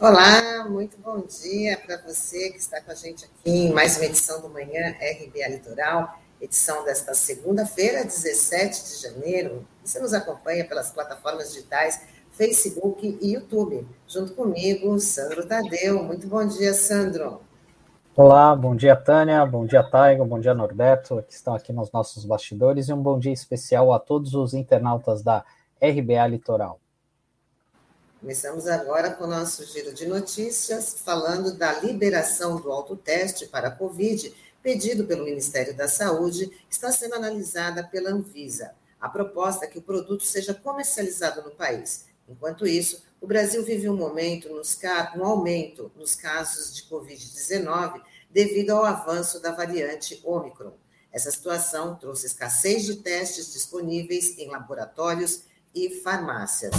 Olá, muito bom dia para você que está com a gente aqui em mais uma edição do Manhã RBA Litoral, edição desta segunda-feira, 17 de janeiro. Você nos acompanha pelas plataformas digitais Facebook e YouTube. Junto comigo, Sandro Tadeu. Muito bom dia, Sandro. Olá, bom dia, Tânia, bom dia, Taigo, bom dia, Norberto, que estão aqui nos nossos bastidores, e um bom dia especial a todos os internautas da RBA Litoral. Começamos agora com o nosso giro de notícias, falando da liberação do autoteste para a Covid, pedido pelo Ministério da Saúde, está sendo analisada pela Anvisa. A proposta é que o produto seja comercializado no país. Enquanto isso, o Brasil vive um momento, nos, um aumento nos casos de Covid-19 devido ao avanço da variante Omicron. Essa situação trouxe escassez de testes disponíveis em laboratórios e farmácias.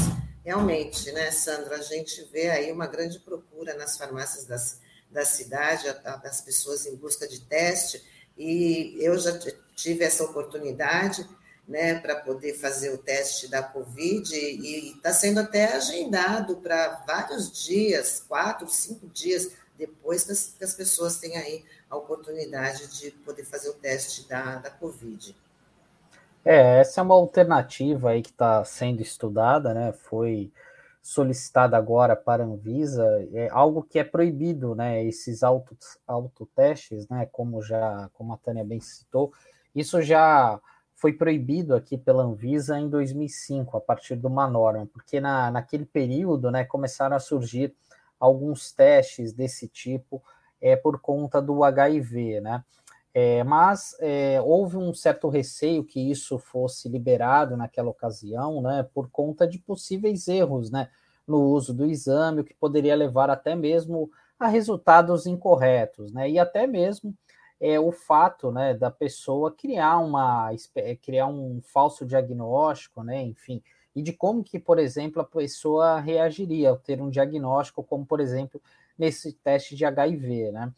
Realmente, né, Sandra, a gente vê aí uma grande procura nas farmácias das, da cidade, das pessoas em busca de teste, e eu já tive essa oportunidade, né, para poder fazer o teste da Covid, e está sendo até agendado para vários dias, quatro, cinco dias depois que as, que as pessoas têm aí a oportunidade de poder fazer o teste da, da Covid. É, essa é uma alternativa aí que está sendo estudada, né? Foi solicitada agora para a Anvisa, é algo que é proibido, né? Esses auto, autotestes, né? Como já, como a Tânia bem citou, isso já foi proibido aqui pela Anvisa em 2005, a partir de uma norma, porque na, naquele período, né, começaram a surgir alguns testes desse tipo é, por conta do HIV, né? É, mas é, houve um certo receio que isso fosse liberado naquela ocasião, né, por conta de possíveis erros, né, no uso do exame, o que poderia levar até mesmo a resultados incorretos, né, e até mesmo é, o fato, né, da pessoa criar uma criar um falso diagnóstico, né, enfim, e de como que, por exemplo, a pessoa reagiria ao ter um diagnóstico, como por exemplo nesse teste de HIV, né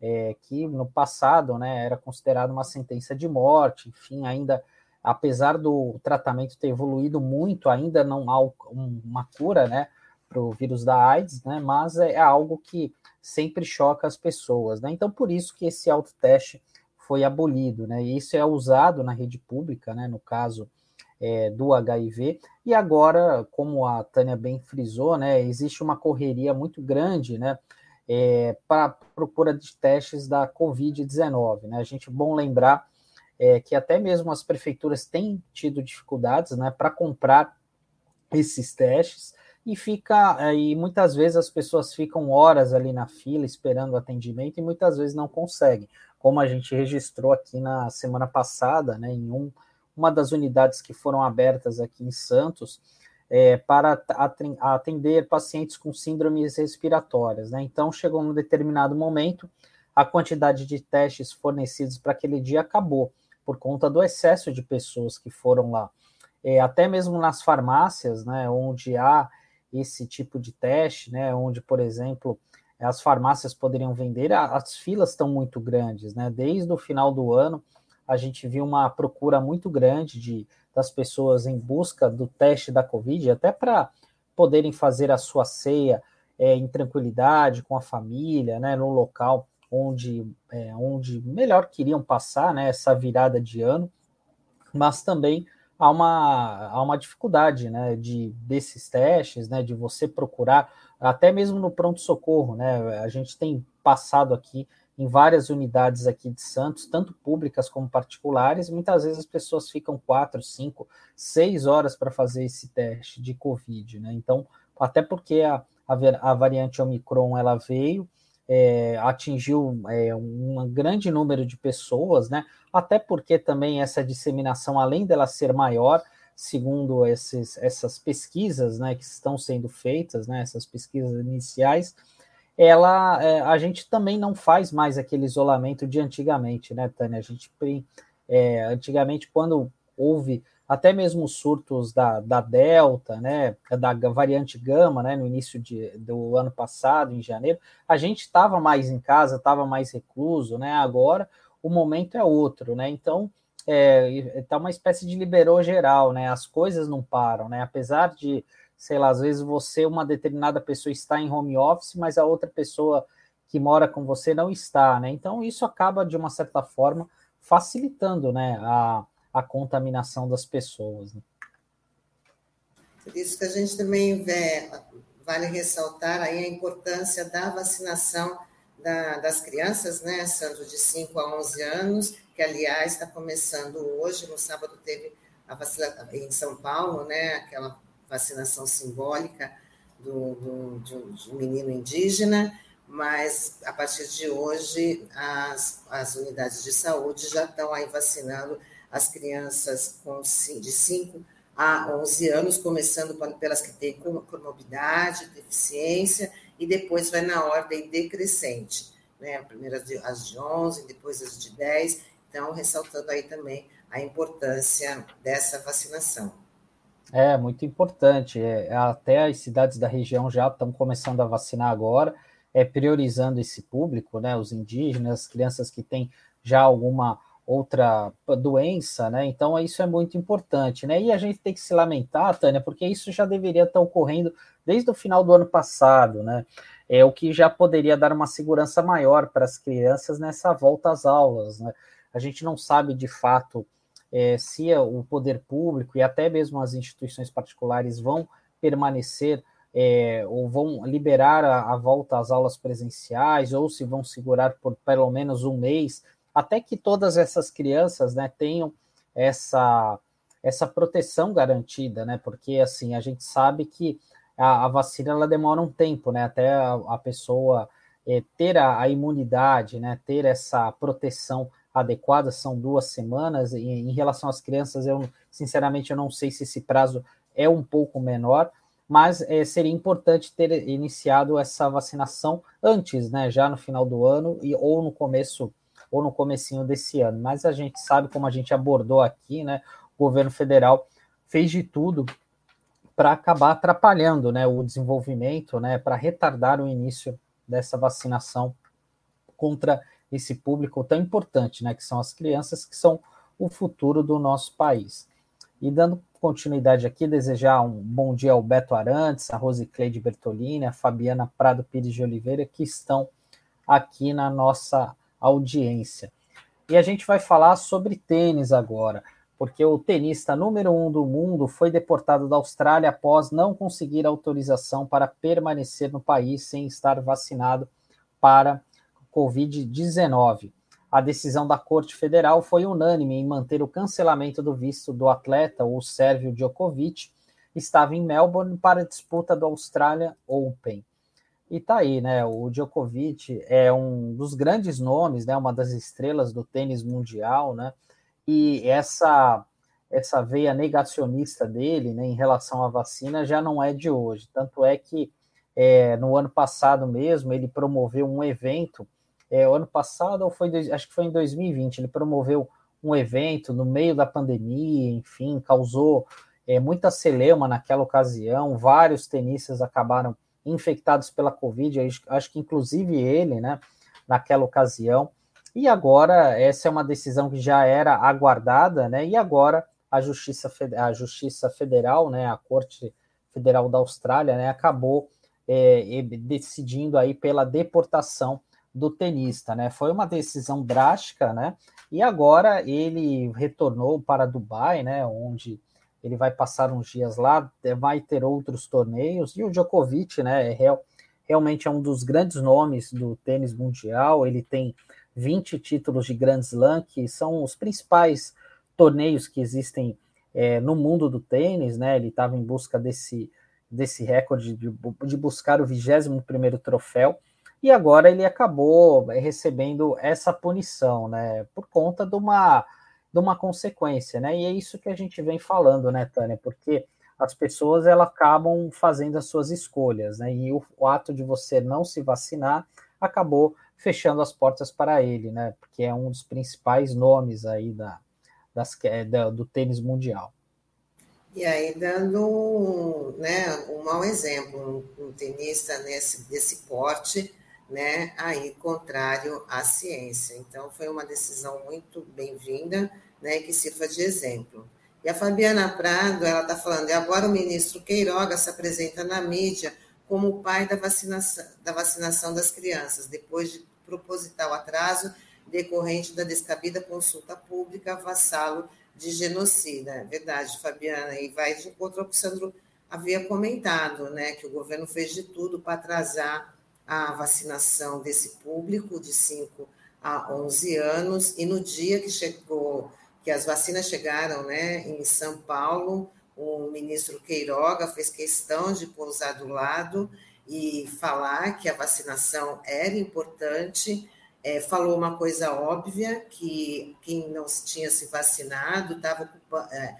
é, que no passado né, era considerado uma sentença de morte, enfim, ainda, apesar do tratamento ter evoluído muito, ainda não há uma cura né, para o vírus da AIDS, né, mas é algo que sempre choca as pessoas. Né? Então, por isso que esse autoteste foi abolido, né? E isso é usado na rede pública, né? No caso é, do HIV. E agora, como a Tânia bem frisou, né? Existe uma correria muito grande, né? É, para procura de testes da Covid-19. Né? A gente bom lembrar é, que até mesmo as prefeituras têm tido dificuldades né, para comprar esses testes e fica e muitas vezes as pessoas ficam horas ali na fila esperando atendimento e muitas vezes não conseguem, como a gente registrou aqui na semana passada, né, em um, uma das unidades que foram abertas aqui em Santos, é, para atender pacientes com síndromes respiratórias. Né? Então, chegou um determinado momento, a quantidade de testes fornecidos para aquele dia acabou, por conta do excesso de pessoas que foram lá. É, até mesmo nas farmácias, né, onde há esse tipo de teste, né, onde, por exemplo, as farmácias poderiam vender, as filas estão muito grandes. Né? Desde o final do ano, a gente viu uma procura muito grande de das pessoas em busca do teste da Covid, até para poderem fazer a sua ceia é, em tranquilidade com a família, né, no local onde, é, onde melhor queriam passar né, essa virada de ano, mas também há uma, há uma dificuldade né, de, desses testes, né, de você procurar, até mesmo no pronto-socorro, né, a gente tem passado aqui em várias unidades aqui de Santos, tanto públicas como particulares. Muitas vezes as pessoas ficam quatro, cinco, seis horas para fazer esse teste de Covid, né? Então, até porque a, a, a variante Omicron ela veio, é, atingiu é, um grande número de pessoas, né? Até porque também essa disseminação, além dela ser maior, segundo esses, essas pesquisas, né, que estão sendo feitas, né, essas pesquisas iniciais, ela é, a gente também não faz mais aquele isolamento de antigamente, né, Tânia? A gente é, antigamente, quando houve até mesmo surtos da, da Delta, né, da variante Gama, né, no início de, do ano passado, em janeiro, a gente estava mais em casa, estava mais recluso, né, agora o momento é outro, né, então é, tá uma espécie de liberou geral, né, as coisas não param, né, apesar de sei lá, às vezes você, uma determinada pessoa está em home office, mas a outra pessoa que mora com você não está, né? Então isso acaba de uma certa forma facilitando, né, a, a contaminação das pessoas. Né? Por isso que a gente também vê, vale ressaltar aí a importância da vacinação da, das crianças, né, Sandro, de 5 a 11 anos, que aliás está começando hoje, no sábado teve a vacina em São Paulo, né, aquela vacinação simbólica do, do, de, um, de um menino indígena, mas a partir de hoje as, as unidades de saúde já estão aí vacinando as crianças com, de 5 a 11 anos, começando pelas que têm comorbidade, deficiência, e depois vai na ordem decrescente, né? Primeiro as de 11, depois as de 10, então ressaltando aí também a importância dessa vacinação. É, muito importante. É, até as cidades da região já estão começando a vacinar agora, é, priorizando esse público, né? Os indígenas, as crianças que têm já alguma outra doença, né? Então isso é muito importante, né? E a gente tem que se lamentar, Tânia, porque isso já deveria estar ocorrendo desde o final do ano passado, né? É o que já poderia dar uma segurança maior para as crianças nessa volta às aulas, né? A gente não sabe de fato é, se o poder público e até mesmo as instituições particulares vão permanecer é, ou vão liberar a, a volta às aulas presenciais ou se vão segurar por pelo menos um mês até que todas essas crianças né, tenham essa, essa proteção garantida, né? Porque assim a gente sabe que a, a vacina ela demora um tempo, né? Até a, a pessoa é, ter a, a, imunidade, né? Ter essa proteção adequada são duas semanas. E em relação às crianças, eu sinceramente eu não sei se esse prazo é um pouco menor, mas é, seria importante ter iniciado essa vacinação antes, né? Já no final do ano e ou no começo ou no comecinho desse ano. Mas a gente sabe, como a gente abordou aqui, né, o governo federal fez de tudo para acabar atrapalhando né, o desenvolvimento, né, para retardar o início dessa vacinação contra esse público tão importante, né, que são as crianças, que são o futuro do nosso país. E dando continuidade aqui, desejar um bom dia ao Beto Arantes, a Rosicleide Bertolini, a Fabiana Prado Pires de Oliveira, que estão aqui na nossa audiência. E a gente vai falar sobre tênis agora, porque o tenista número um do mundo foi deportado da Austrália após não conseguir autorização para permanecer no país sem estar vacinado para Covid-19. A decisão da Corte Federal foi unânime em manter o cancelamento do visto do atleta, o Sérvio Djokovic, estava em Melbourne para a disputa do Australia Open. E tá aí, né? O Djokovic é um dos grandes nomes, né? Uma das estrelas do tênis mundial, né? E essa essa veia negacionista dele, né, em relação à vacina, já não é de hoje. Tanto é que é, no ano passado mesmo ele promoveu um evento. É, o ano passado ou foi acho que foi em 2020 ele promoveu um evento no meio da pandemia, enfim, causou é, muita celeuma naquela ocasião. Vários tenistas acabaram infectados pela Covid, acho que inclusive ele, né, naquela ocasião. E agora, essa é uma decisão que já era aguardada, né, e agora a Justiça, a Justiça Federal, né, a Corte Federal da Austrália, né, acabou é, decidindo aí pela deportação do tenista, né? Foi uma decisão drástica, né? E agora ele retornou para Dubai, né? Onde ele vai passar uns dias lá, vai ter outros torneios, e o Djokovic, né, é real, realmente é um dos grandes nomes do tênis mundial, ele tem 20 títulos de Grand Slam, que são os principais torneios que existem é, no mundo do tênis, né, ele estava em busca desse, desse recorde de, de buscar o 21º troféu, e agora ele acabou recebendo essa punição, né, por conta de uma de uma consequência, né? E é isso que a gente vem falando, né, Tânia? Porque as pessoas elas acabam fazendo as suas escolhas, né? E o, o ato de você não se vacinar acabou fechando as portas para ele, né? Porque é um dos principais nomes aí da, das, da, do tênis mundial. E aí, dando né, um mau exemplo, um, um tenista nesse, desse porte, né, aí contrário à ciência. Então, foi uma decisão muito bem-vinda, né, que sirva de exemplo. E a Fabiana Prado, ela está falando, e agora o ministro Queiroga se apresenta na mídia como o pai da vacinação, da vacinação das crianças, depois de proposital atraso decorrente da descabida consulta pública vassalo de genocida. É verdade, Fabiana, e vai de encontro ao que o Sandro havia comentado, né, que o governo fez de tudo para atrasar a vacinação desse público de 5 a 11 anos, e no dia que chegou, que as vacinas chegaram né, em São Paulo, o ministro Queiroga fez questão de pousar do lado e falar que a vacinação era importante, é, falou uma coisa óbvia, que quem não tinha se vacinado estava. É,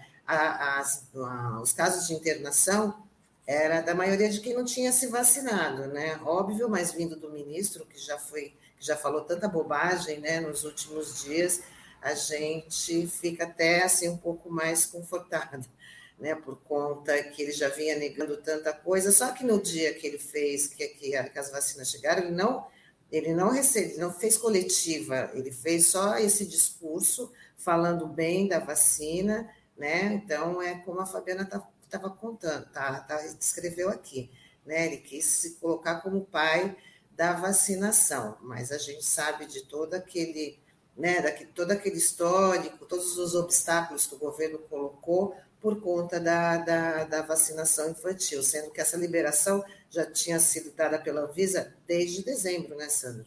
os casos de internação era da maioria de quem não tinha se vacinado, né? Óbvio, mas vindo do ministro, que já foi, que já falou tanta bobagem né, nos últimos dias, a gente fica até assim um pouco mais confortado, né? Por conta que ele já vinha negando tanta coisa, só que no dia que ele fez, que, que, as vacinas chegaram, ele não ele não recebe, não fez coletiva, ele fez só esse discurso falando bem da vacina, né? Então é como a Fabiana estava contando, tá, tá, descreveu aqui, né? Ele quis se colocar como pai da vacinação, mas a gente sabe de todo aquele, né? Daqui, todo aquele histórico, todos os obstáculos que o governo colocou por conta da, da, da, vacinação infantil, sendo que essa liberação já tinha sido dada pela Anvisa desde dezembro, né, Sandro?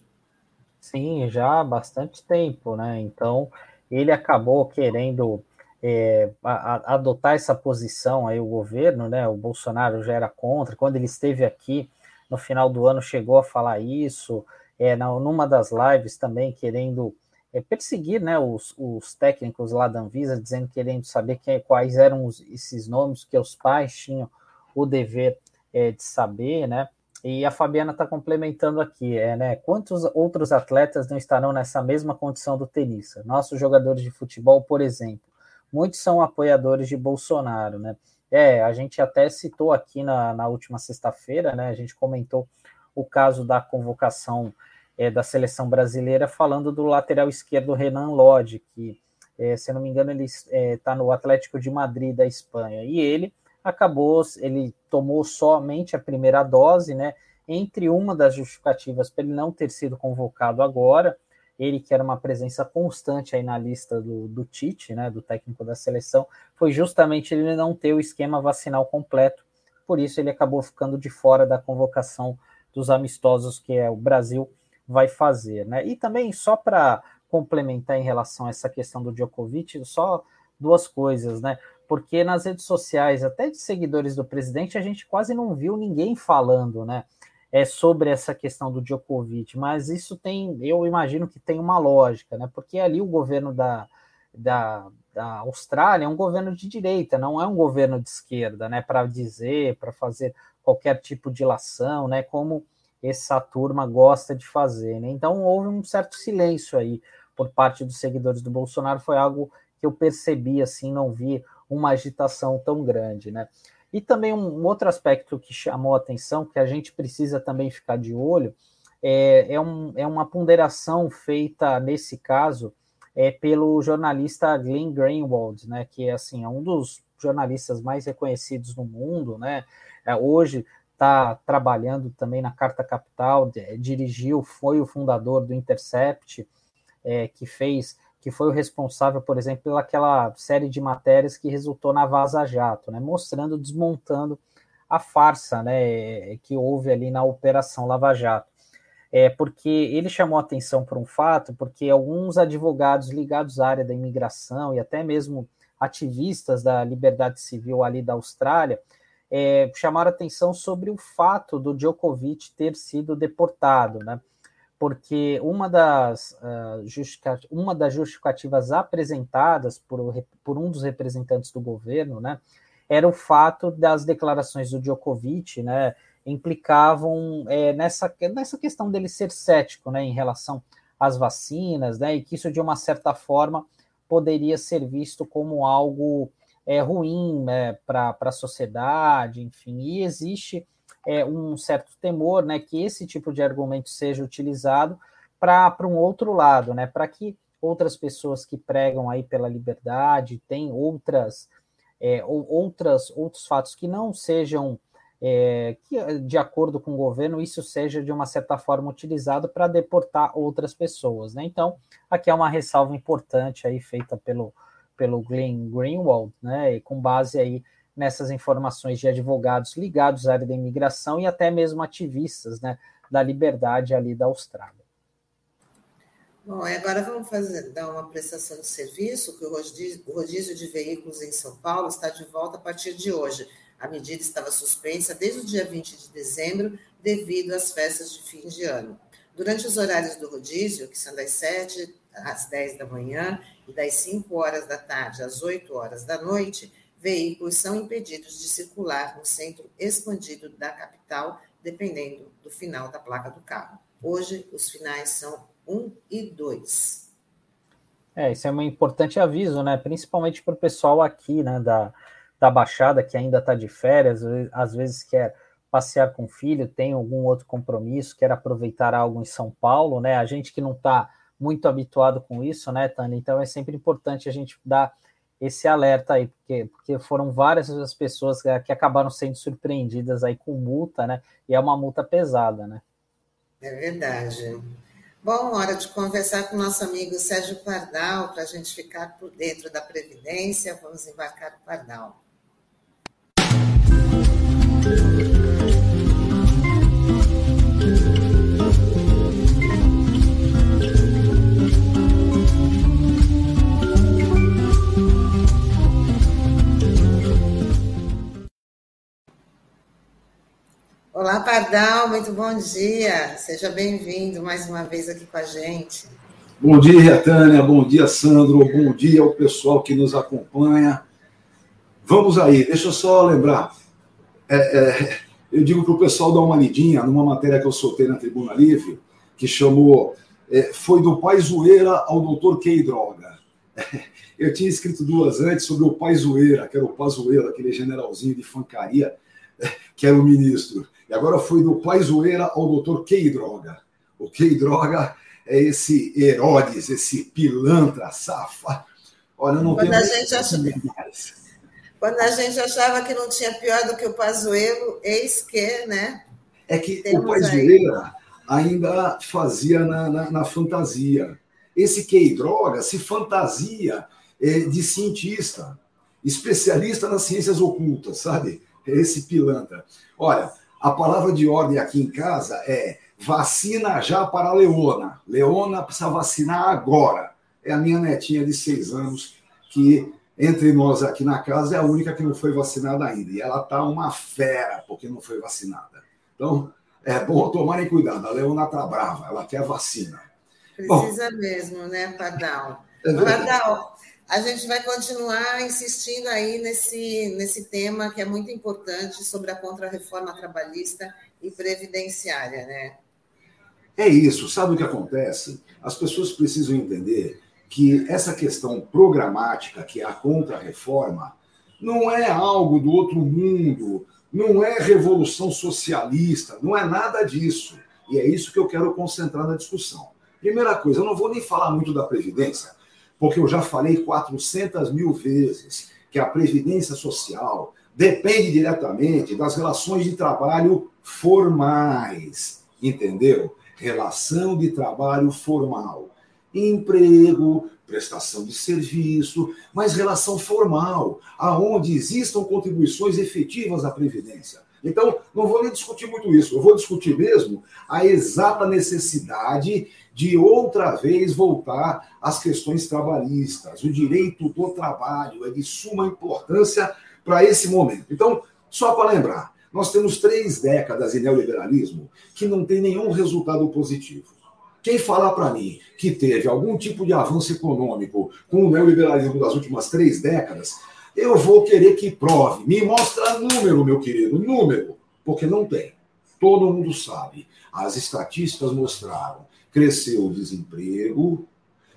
Sim, já há bastante tempo, né? Então, ele acabou querendo é, a, a, adotar essa posição aí, o governo, né? O Bolsonaro já era contra. Quando ele esteve aqui no final do ano, chegou a falar isso, é, na, numa das lives também, querendo é, perseguir né, os, os, técnicos lá da Anvisa, dizendo, querendo saber que, quais eram os, esses nomes que os pais tinham o dever é, de saber, né? E a Fabiana está complementando aqui, é, né? Quantos outros atletas não estarão nessa mesma condição do tenista? Nossos jogadores de futebol, por exemplo, muitos são apoiadores de Bolsonaro, né? É, a gente até citou aqui na, na última sexta-feira, né? A gente comentou o caso da convocação é, da seleção brasileira, falando do lateral esquerdo Renan Lodge, que, é, se não me engano, ele está é, tá no Atlético de Madrid da Espanha. E ele acabou, ele tomou somente a primeira dose, né? Entre uma das justificativas para ele não ter sido convocado agora, ele que era uma presença constante aí na lista do, do Tite, né, do técnico da seleção, foi justamente ele não ter o esquema vacinal completo, por isso ele acabou ficando de fora da convocação dos amistosos que é o Brasil vai fazer, né? E também só para complementar em relação a essa questão do Djokovic, só duas coisas, né? Porque nas redes sociais, até de seguidores do presidente, a gente quase não viu ninguém falando, né? É sobre essa questão do Djokovic, mas isso tem, eu imagino que tem uma lógica, né? Porque ali o governo da, da, da Austrália é um governo de direita, não é um governo de esquerda, né? Para dizer, para fazer qualquer tipo de ilação, né? Como essa turma gosta de fazer. Né? Então houve um certo silêncio aí por parte dos seguidores do Bolsonaro, foi algo que eu percebi assim, não vi uma agitação tão grande, né? E também um outro aspecto que chamou a atenção, que a gente precisa também ficar de olho, é, é, um, é uma ponderação feita nesse caso é, pelo jornalista Glenn Greenwald, né? Que é assim, é um dos jornalistas mais reconhecidos no mundo, né? É, hoje está trabalhando também na Carta Capital, dirigiu, foi o fundador do Intercept, é, que fez, que foi o responsável, por exemplo, pelaquela série de matérias que resultou na Vaza Jato, né, mostrando, desmontando a farsa né, que houve ali na Operação Lava Jato. É, porque ele chamou atenção por um fato, porque alguns advogados ligados à área da imigração e até mesmo ativistas da liberdade civil ali da Austrália é, chamaram atenção sobre o fato do Djokovic ter sido deportado, né? Porque uma das, uh, justificativas, uma das justificativas apresentadas por, por um dos representantes do governo, né, era o fato das declarações do Djokovic, né, implicavam é, nessa, nessa questão dele ser cético, né, em relação às vacinas, né, e que isso de uma certa forma poderia ser visto como algo é, ruim né, para a sociedade, enfim, e existe é, um certo temor né, que esse tipo de argumento seja utilizado para um outro lado, né, para que outras pessoas que pregam aí pela liberdade, têm outras é, ou outras, outros fatos que não sejam é, que, de acordo com o governo, isso seja de uma certa forma utilizado para deportar outras pessoas. Né? Então, aqui é uma ressalva importante aí feita pelo, pelo Glenn Greenwald, né? E com base aí nessas informações de advogados ligados à área da imigração e até mesmo ativistas né, da liberdade ali da Austrália. Bom, agora vamos fazer, dar uma prestação de serviço, que o rodízio, o rodízio de veículos em São Paulo está de volta a partir de hoje. A medida estava suspensa desde o dia 20 de dezembro, devido às festas de fim de ano. Durante os horários do rodízio, que são das 7 às 10 da manhã e das 5 horas da tarde às 8 horas da noite, veículos são impedidos de circular no centro expandido da capital, dependendo do final da placa do carro. Hoje, os finais são 1 e 2. É, isso é um importante aviso, né? Principalmente para o pessoal aqui, né, da, da Baixada, que ainda está de férias, às vezes quer passear com o filho, tem algum outro compromisso, quer aproveitar algo em São Paulo, né? A gente que não está muito habituado com isso, né, Tânia? Então é sempre importante a gente dar esse alerta aí, porque, porque foram várias as pessoas que, acabaram sendo surpreendidas aí com multa, né? E é uma multa pesada, né? É verdade. Bom, hora de conversar com nosso amigo Sérgio Pardal, para a gente ficar por dentro da Previdência. Vamos embarcar o Pardal. Olá, Pardal, muito bom dia. Seja bem-vindo mais uma vez aqui com a gente. Bom dia, Tânia. Bom dia, Sandro. Bom dia ao pessoal que nos acompanha. Vamos aí, deixa eu só lembrar. É, é, eu digo para o pessoal dar uma lidinha numa matéria que eu soltei na Tribuna Livre, que chamou é, Foi do Pai Zoeira ao Doutor Key Droga. Eu tinha escrito duas antes sobre o Pai Zoeira, que era o Pazueira, aquele generalzinho de fancaria, que era o ministro. E agora foi do pai zoeira ao doutor Key Droga. O Key Droga é esse Herodes, esse pilantra, safa. Olha, não quando a gente achava, Quando a gente achava que não tinha pior do que o Pazuello, eis que, né? É que o Pazuello ainda fazia na, na, na, fantasia. Esse Key Droga se fantasia é, de cientista, especialista nas ciências ocultas, sabe? É esse pilantra. Olha, a palavra de ordem aqui em casa é vacina já para a Leona. Leona precisa vacinar agora. É a minha netinha de seis anos, que entre nós aqui na casa é a única que não foi vacinada ainda. E ela está uma fera porque não foi vacinada. Então, é bom tomarem cuidado. A Leona está brava, ela quer vacina. Precisa bom, mesmo, né, Pardal? É Pardal, a gente vai continuar insistindo aí nesse, nesse tema que é muito importante sobre a contrarreforma trabalhista e previdenciária, né? É isso. Sabe o que acontece? As pessoas precisam entender que essa questão programática, que é a contrarreforma, não é algo do outro mundo, não é revolução socialista, não é nada disso. E é isso que eu quero concentrar na discussão. Primeira coisa, eu não vou nem falar muito da Previdência, porque eu já falei 400 mil vezes que a previdência social depende diretamente das relações de trabalho formais, entendeu? Relação de trabalho formal. Emprego, prestação de serviço, mas relação formal, aonde existam contribuições efetivas à previdência. Então, não vou nem discutir muito isso, eu vou discutir mesmo a exata necessidade de outra vez voltar às questões trabalhistas. O direito do trabalho é de suma importância para esse momento. Então, só para lembrar, nós temos três décadas de neoliberalismo que não tem nenhum resultado positivo. Quem falar para mim que teve algum tipo de avanço econômico com o neoliberalismo das últimas três décadas, eu vou querer que prove. Me mostra número, meu querido, número, porque não tem. Todo mundo sabe. As estatísticas mostraram cresceu o desemprego,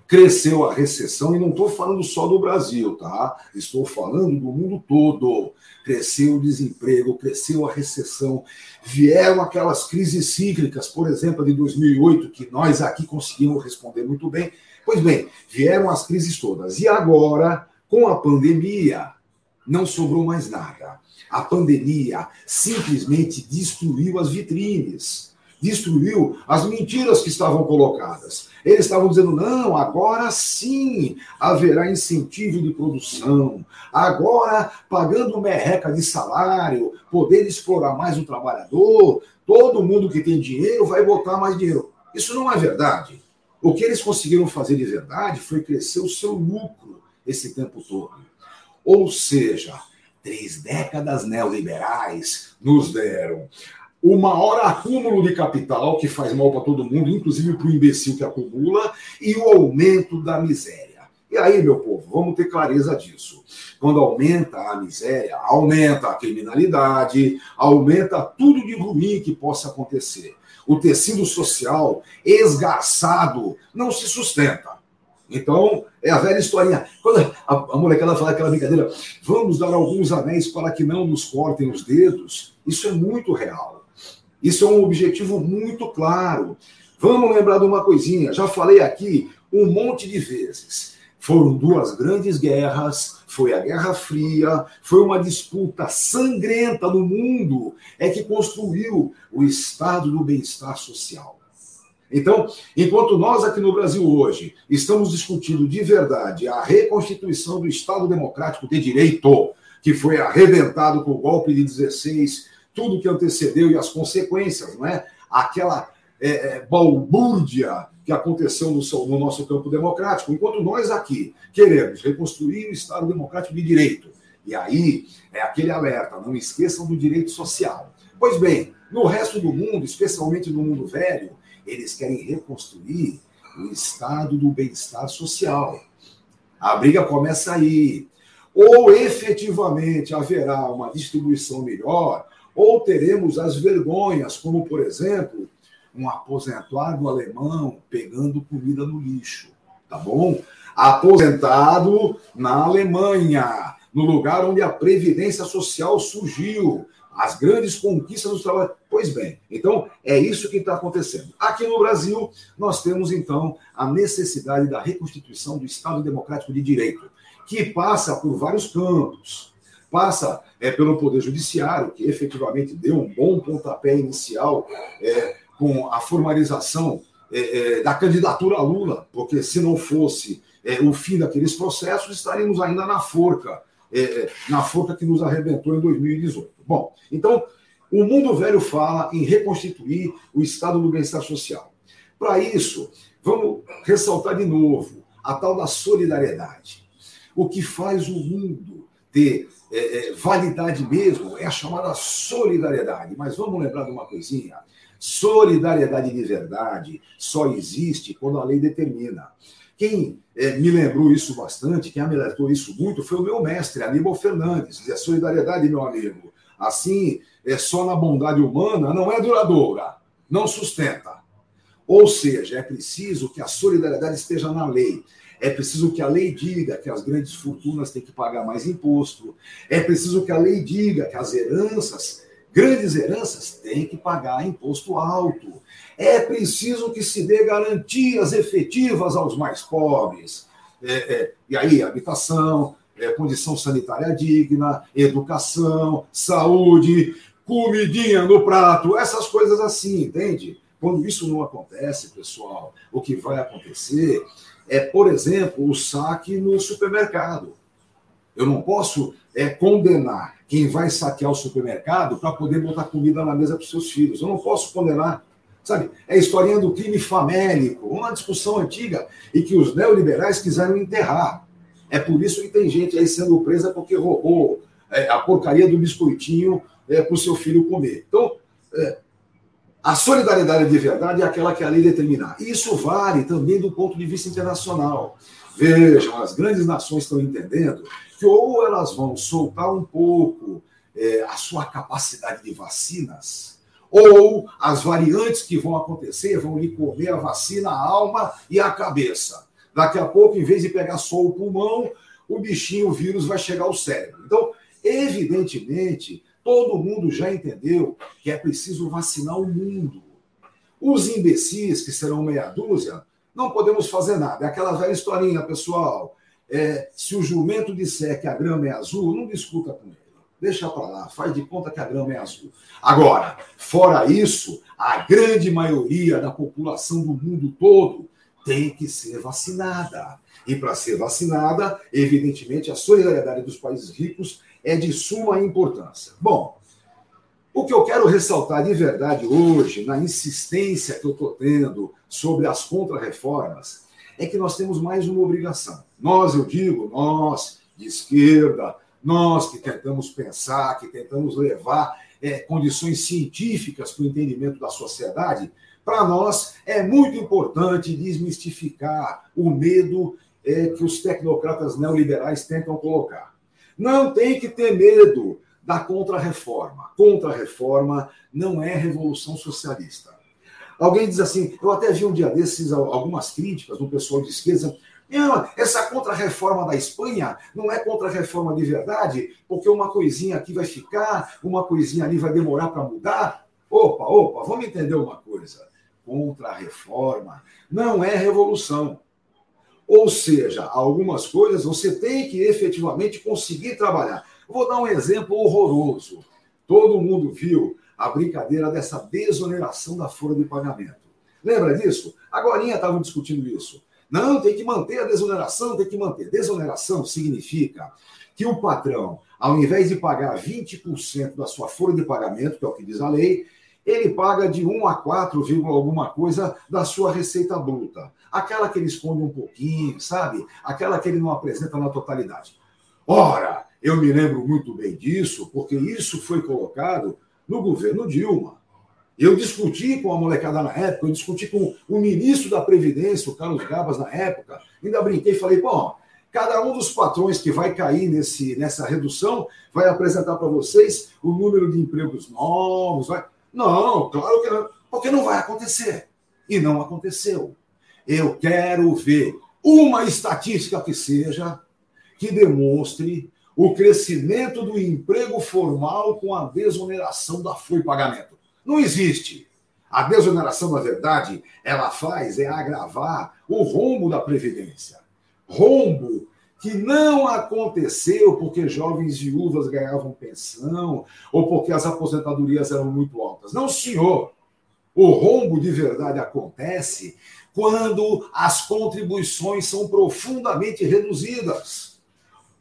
cresceu a recessão, e não estou falando só do Brasil, tá? Estou falando do mundo todo. Cresceu o desemprego, cresceu a recessão, vieram aquelas crises cíclicas, por exemplo, de 2008, que nós aqui conseguimos responder muito bem. Pois bem, vieram as crises todas. E agora, com a pandemia, não sobrou mais nada. A pandemia simplesmente destruiu as vitrines, destruiu as mentiras que estavam colocadas. Eles estavam dizendo: não, agora sim haverá incentivo de produção, agora pagando merreca de salário, poder explorar mais o trabalhador, todo mundo que tem dinheiro vai botar mais dinheiro. Isso não é verdade. O que eles conseguiram fazer de verdade foi crescer o seu lucro esse tempo todo. Ou seja, três décadas neoliberais nos deram o maior acúmulo de capital, que faz mal para todo mundo, inclusive para o imbecil que acumula, e o aumento da miséria. E aí, meu povo, vamos ter clareza disso. Quando aumenta a miséria, aumenta a criminalidade, aumenta tudo de ruim que possa acontecer. O tecido social esgarçado não se sustenta. Então, é a velha historinha. Quando a, a molecada fala aquela brincadeira, vamos dar alguns anéis para que não nos cortem os dedos, isso é muito real. Isso é um objetivo muito claro. Vamos lembrar de uma coisinha, já falei aqui um monte de vezes. Foram duas grandes guerras, foi a Guerra Fria, foi uma disputa sangrenta no mundo, é que construiu o estado do bem-estar social. Então, enquanto nós aqui no Brasil hoje estamos discutindo de verdade a reconstituição do Estado Democrático de Direito, que foi arrebentado com o golpe de 16, tudo que antecedeu e as consequências, não é? Aquela é, é, balbúrdia que aconteceu no, no nosso campo democrático, enquanto nós aqui queremos reconstruir o Estado Democrático de Direito. E aí é aquele alerta: não esqueçam do direito social. Pois bem, no resto do mundo, especialmente no mundo velho, eles querem reconstruir o estado do bem-estar social. A briga começa aí. Ou efetivamente haverá uma distribuição melhor, ou teremos as vergonhas, como, por exemplo, um aposentado alemão pegando comida no lixo, tá bom? Aposentado na Alemanha, no lugar onde a previdência social surgiu, as grandes conquistas dos trabalhadores. Pois bem, então é isso que está acontecendo. Aqui no Brasil, nós temos então a necessidade da reconstituição do Estado Democrático de Direito, que passa por vários campos. Passa é, pelo Poder Judiciário, que efetivamente deu um bom pontapé inicial é, com a formalização é, é, da candidatura a Lula, porque se não fosse é, o fim daqueles processos, estaríamos ainda na forca, é, na forca que nos arrebentou em 2018. Bom, então, o mundo velho fala em reconstituir o estado do bem-estar social. Para isso, vamos ressaltar de novo a tal da solidariedade. O que faz o mundo ter é, é, validade mesmo é a chamada solidariedade. Mas vamos lembrar de uma coisinha: solidariedade de verdade só existe quando a lei determina. Quem é, me lembrou isso bastante, quem alertou isso muito, foi o meu mestre, Aníbal Fernandes. A solidariedade, meu amigo, assim, é só na bondade humana, não é duradoura, não sustenta. Ou seja, é preciso que a solidariedade esteja na lei. É preciso que a lei diga que as grandes fortunas têm que pagar mais imposto. É preciso que a lei diga que as heranças, grandes heranças, têm que pagar imposto alto. É preciso que se dê garantias efetivas aos mais pobres. É, é, e aí, habitação, é, condição sanitária digna, educação, saúde, comidinha no prato, essas coisas assim, entende? Quando isso não acontece, pessoal, o que vai acontecer é, por exemplo, o saque no supermercado. Eu não posso é, condenar quem vai saquear o supermercado para poder botar comida na mesa para os seus filhos. Eu não posso condenar. Sabe? É a historinha do crime famélico, uma discussão antiga e que os neoliberais quiseram enterrar. É por isso que tem gente aí sendo presa porque roubou é, a porcaria do biscoitinho é, para o seu filho comer. Então, é, a solidariedade de verdade é aquela que a lei determinar. Isso vale também do ponto de vista internacional. Vejam, as grandes nações estão entendendo que ou elas vão soltar um pouco é, a sua capacidade de vacinas, ou as variantes que vão acontecer vão lhe comer a vacina, a alma e a cabeça. Daqui a pouco, em vez de pegar só o pulmão, o bichinho, o vírus vai chegar ao cérebro. Então, evidentemente, Todo mundo já entendeu que é preciso vacinar o mundo. Os imbecis, que serão meia dúzia, não podemos fazer nada. É aquela velha historinha, pessoal. é, se o jumento disser que a grama é azul, não discuta com ele. Deixa para lá, faz de conta que a grama é azul. Agora, fora isso, a grande maioria da população do mundo todo tem que ser vacinada. E para ser vacinada, evidentemente, a solidariedade dos países ricos é de suma importância. Bom, o que eu quero ressaltar de verdade hoje, na insistência que eu estou tendo sobre as contrarreformas, é que nós temos mais uma obrigação. Nós, eu digo, nós de esquerda, nós que tentamos pensar, que tentamos levar é, condições científicas para o entendimento da sociedade, para nós é muito importante desmistificar o medo é, que os tecnocratas neoliberais tentam colocar. Não tem que ter medo da contra-reforma. Contra-reforma não é revolução socialista. Alguém diz assim, eu até vi um dia desses algumas críticas do pessoal de esquerda, essa contra-reforma da Espanha não é contra-reforma de verdade, porque uma coisinha aqui vai ficar, uma coisinha ali vai demorar para mudar. Opa, opa, vamos entender uma coisa. Contra-reforma não é revolução. Ou seja, algumas coisas você tem que efetivamente conseguir trabalhar. Vou dar um exemplo horroroso. Todo mundo viu a brincadeira dessa desoneração da folha de pagamento. Lembra disso? Agora estavam discutindo isso. Não, tem que manter a desoneração, tem que manter. Desoneração significa que o patrão, ao invés de pagar 20% da sua folha de pagamento, que é o que diz a lei, ele paga de 1 a 4, alguma coisa da sua receita bruta. Aquela que ele esconde um pouquinho, sabe? Aquela que ele não apresenta na totalidade. Ora, eu me lembro muito bem disso, porque isso foi colocado no governo Dilma. Eu discuti com a molecada na época, eu discuti com o ministro da Previdência, o Carlos Gabas, na época, ainda brinquei e falei, bom, cada um dos patrões que vai cair nesse, nessa redução vai apresentar para vocês o número de empregos novos. Vai... Não, claro que não, porque não vai acontecer. E não aconteceu. Eu quero ver uma estatística que seja que demonstre o crescimento do emprego formal com a desoneração da de pagamento. Não existe. A desoneração, na verdade, ela faz é agravar o rombo da Previdência. Rombo que não aconteceu porque jovens viúvas ganhavam pensão ou porque as aposentadorias eram muito altas. Não, senhor. O rombo de verdade acontece quando as contribuições são profundamente reduzidas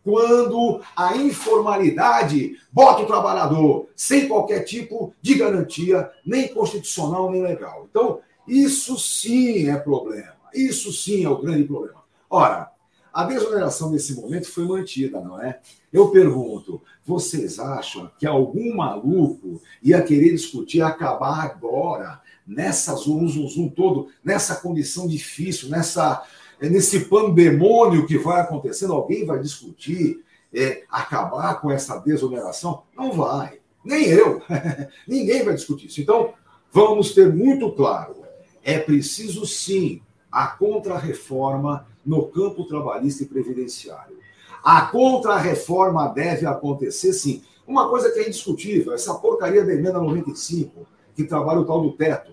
quando a informalidade bota o trabalhador sem qualquer tipo de garantia, nem constitucional nem legal. Então, isso sim é problema. Isso sim é o grande problema. Ora, a desoneração nesse momento foi mantida, não é? Eu pergunto, vocês acham que algum maluco ia querer discutir acabar agora, nessa zoom, zoom, zoom todo, nessa condição difícil, nessa é nesse pandemônio que vai acontecendo, alguém vai discutir é, acabar com essa desoneração? Não vai. Nem eu. Ninguém vai discutir isso. Então, vamos ter muito claro: é preciso sim a contrarreforma no campo trabalhista e previdenciário. A contrarreforma deve acontecer sim. Uma coisa que é indiscutível, essa porcaria da emenda 95, que trabalha o tal do teto.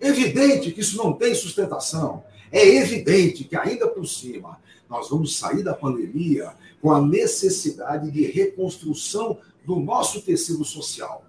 Evidente que isso não tem sustentação. É evidente que, ainda por cima, nós vamos sair da pandemia com a necessidade de reconstrução do nosso tecido social.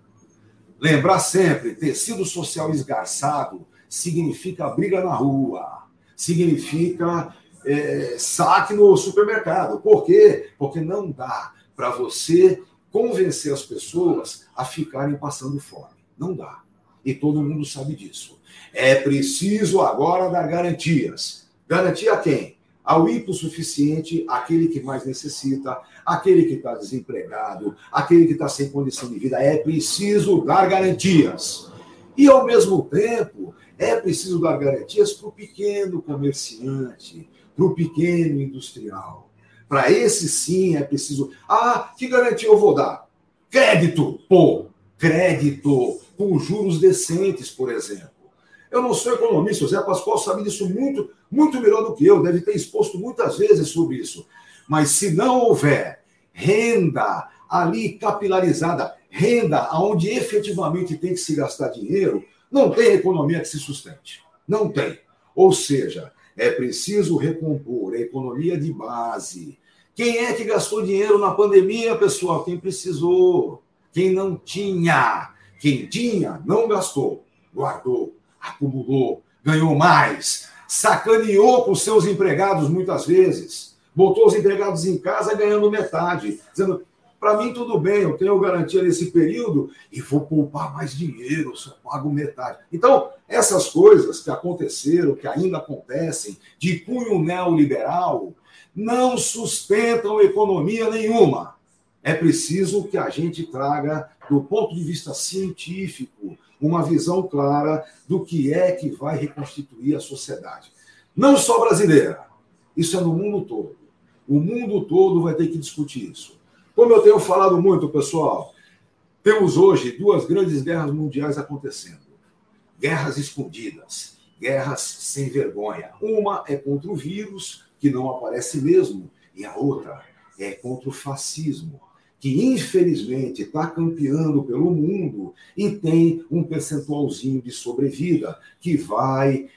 Lembrar sempre: tecido social esgarçado significa briga na rua, significa é, saque no supermercado. Por quê? Porque não dá para você convencer as pessoas a ficarem passando fome. Não dá. E todo mundo sabe disso. É preciso agora dar garantias. Garantia a quem? Ao hipossuficiente, aquele que mais necessita, aquele que está desempregado, aquele que está sem condição de vida. É preciso dar garantias. E, ao mesmo tempo, é preciso dar garantias para o pequeno comerciante, para o pequeno industrial. Para esse sim é preciso. Ah, que garantia eu vou dar? Crédito, pô, crédito, com juros decentes, por exemplo. Eu não sou economista, o Zé Pascoal sabe disso muito, muito melhor do que eu, deve ter exposto muitas vezes sobre isso. Mas se não houver renda ali capilarizada, renda onde efetivamente tem que se gastar dinheiro, não tem economia que se sustente. Não tem. Ou seja, É preciso recompor a economia de base. Quem é que gastou dinheiro na pandemia, pessoal? Quem precisou. Quem não tinha. Quem tinha, não gastou. Guardou, acumulou, ganhou mais, sacaneou com seus empregados muitas vezes. Botou os empregados em casa ganhando metade, dizendo: para mim, tudo bem, eu tenho garantia nesse período e vou poupar mais dinheiro, só pago metade. Então, essas coisas que aconteceram, que ainda acontecem, de cunho neoliberal, não sustentam economia nenhuma. É preciso que a gente traga, do ponto de vista científico, uma visão clara do que é que vai reconstituir a sociedade. Não só brasileira, isso é no mundo todo. O mundo todo vai ter que discutir isso. Como eu tenho falado muito, pessoal, temos hoje duas grandes guerras mundiais acontecendo. Guerras escondidas, guerras sem vergonha. Uma é contra o vírus, que não aparece mesmo, e a outra é contra o fascismo, que infelizmente está campeando pelo mundo e tem um percentualzinho de sobrevida que vai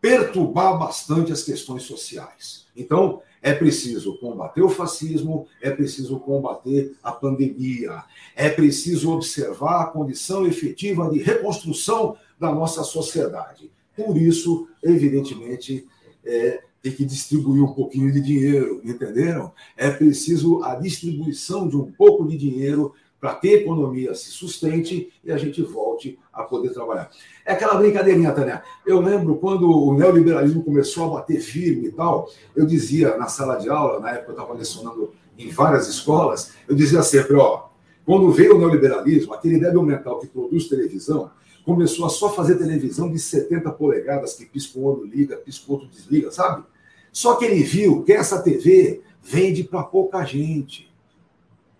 perturbar bastante as questões sociais. Então, é preciso combater o fascismo, é preciso combater a pandemia, é preciso observar a condição efetiva de reconstrução da nossa sociedade. Por isso, evidentemente, é, tem que distribuir um pouquinho de dinheiro, entenderam? É preciso a distribuição de um pouco de dinheiro para que a economia se sustente e a gente volte a poder trabalhar. É aquela brincadeirinha, Tânia. Eu lembro quando o neoliberalismo começou a bater firme e tal, eu dizia na sala de aula, na época eu estava lecionando em várias escolas, eu dizia sempre, ó, quando veio o neoliberalismo, aquele débil mental que produz televisão, começou a só fazer televisão de 70 polegadas, que pisca um olho liga, pisca outro desliga, sabe? Só que ele viu que essa TV vende para pouca gente.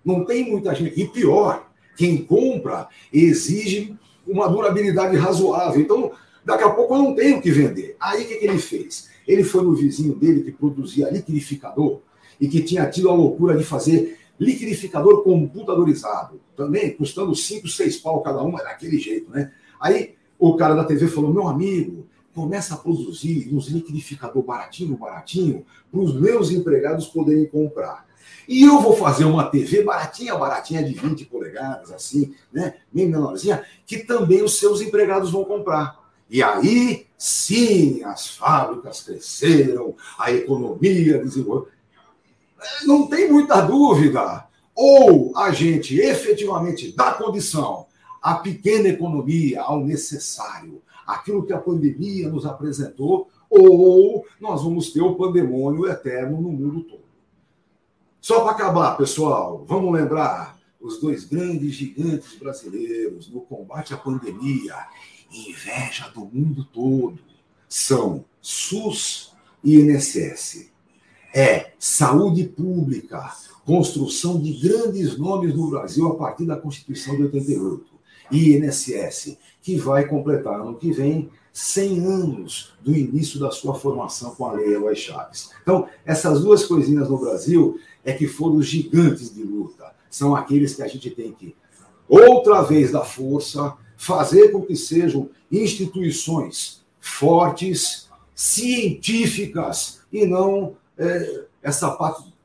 Não tem muita gente. E pior, quem compra exige uma durabilidade razoável. Então, daqui a pouco eu não tenho o que vender. Aí o que, que ele fez? Ele foi no vizinho dele que produzia liquidificador e que tinha tido a loucura de fazer liquidificador computadorizado, também custando 5, 6 pau cada um, é daquele jeito, né? Aí o cara da TV falou: meu amigo, começa a produzir uns liquidificador baratinho, baratinho, para os meus empregados poderem comprar. E eu vou fazer uma TV baratinha, baratinha de 20 polegadas, assim, né? Bem menorzinha, que também os seus empregados vão comprar. E aí, sim, as fábricas cresceram, a economia desenvolveu. Não tem muita dúvida. Ou a gente efetivamente dá condição à pequena economia, ao necessário, aquilo que a pandemia nos apresentou, ou nós vamos ter o pandemônio eterno no mundo todo. Só para acabar, pessoal, vamos lembrar os dois grandes gigantes brasileiros no combate à pandemia, inveja do mundo todo, são SUS e INSS. É saúde pública, construção de grandes nomes no Brasil a partir da Constituição de 88. E INSS, que vai completar ano que vem 100 anos do início da sua formação com a Lei Eloy Chaves. Então, essas duas coisinhas no Brasil é que foram gigantes de luta. São aqueles que a gente tem que, outra vez, dar força, fazer com que sejam instituições fortes, científicas, e não é, essa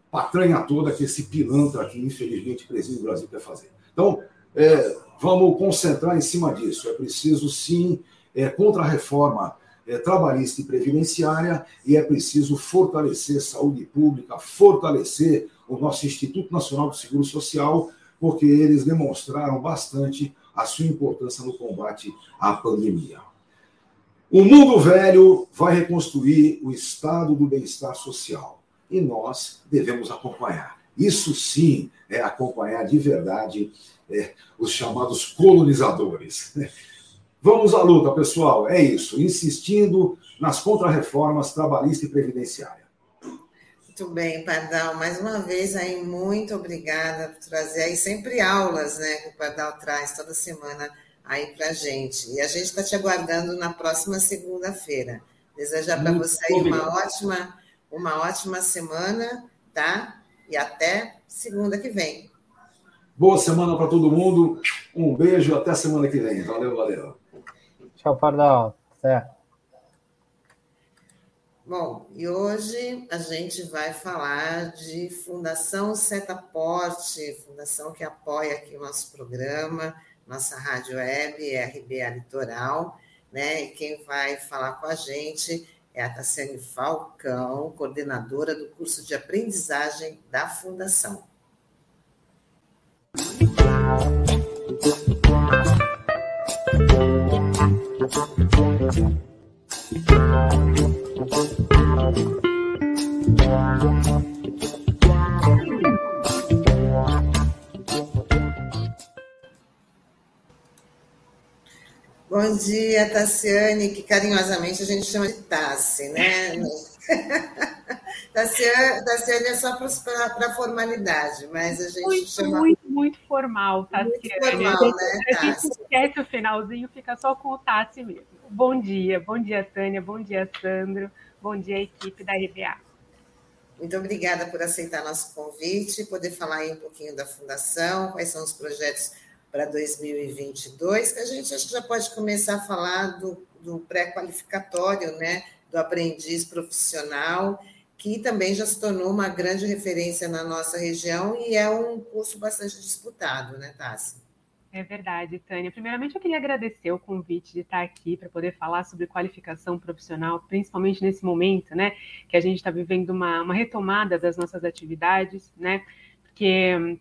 patranha toda que esse pilantra aqui, infelizmente, preside o Brasil quer fazer. Então, é, vamos concentrar em cima disso. É preciso, sim, é, contra a reforma é, trabalhista e previdenciária e é preciso fortalecer saúde pública, fortalecer o nosso Instituto Nacional do Seguro Social, porque eles demonstraram bastante a sua importância no combate à pandemia. O mundo velho vai reconstruir o estado do bem-estar social e nós devemos acompanhar. Isso sim é acompanhar de verdade é, os chamados colonizadores. Vamos à luta, pessoal. É isso. Insistindo nas contrarreformas trabalhista e previdenciária. Muito bem, Pardal. Mais uma vez aí, muito obrigada por trazer aí sempre aulas, né? Que o Pardal traz toda semana aí para gente. E a gente está te aguardando na próxima segunda-feira. Desejar para você aí uma ótima, uma ótima semana, tá? E até segunda que vem. Boa semana para todo mundo. Um beijo até semana que vem. Valeu, valeu. Tchau, Pardal. Até. Bom, e hoje a gente vai falar de Fundação Setaporte, fundação que apoia aqui o nosso programa, nossa rádio web, RBA Litoral, né? E quem vai falar com a gente é a Tassiane Falcão, coordenadora do curso de aprendizagem da Fundação. Bom dia, Tassiane, que carinhosamente a gente chama de Tassi, né? Tassiane, Tassiane é só para a formalidade, mas a gente muito, chama. Muito, muito formal, Tassiane. Muito formal, né? A gente esquece o finalzinho, fica só com o Tassi mesmo. Bom dia, bom dia, Tânia, bom dia, Sandro, bom dia, equipe da RBA. Muito obrigada por aceitar nosso convite, poder falar aí um pouquinho da Fundação, quais são os projetos para 2022, que a gente acho que já pode começar a falar do, do pré-qualificatório, né, do aprendiz profissional, que também já se tornou uma grande referência na nossa região e é um curso bastante disputado, né, Tassi? É verdade, Tânia. Primeiramente, eu queria agradecer o convite de estar aqui para poder falar sobre qualificação profissional, principalmente nesse momento, né, que a gente está vivendo uma, uma retomada das nossas atividades, né, porque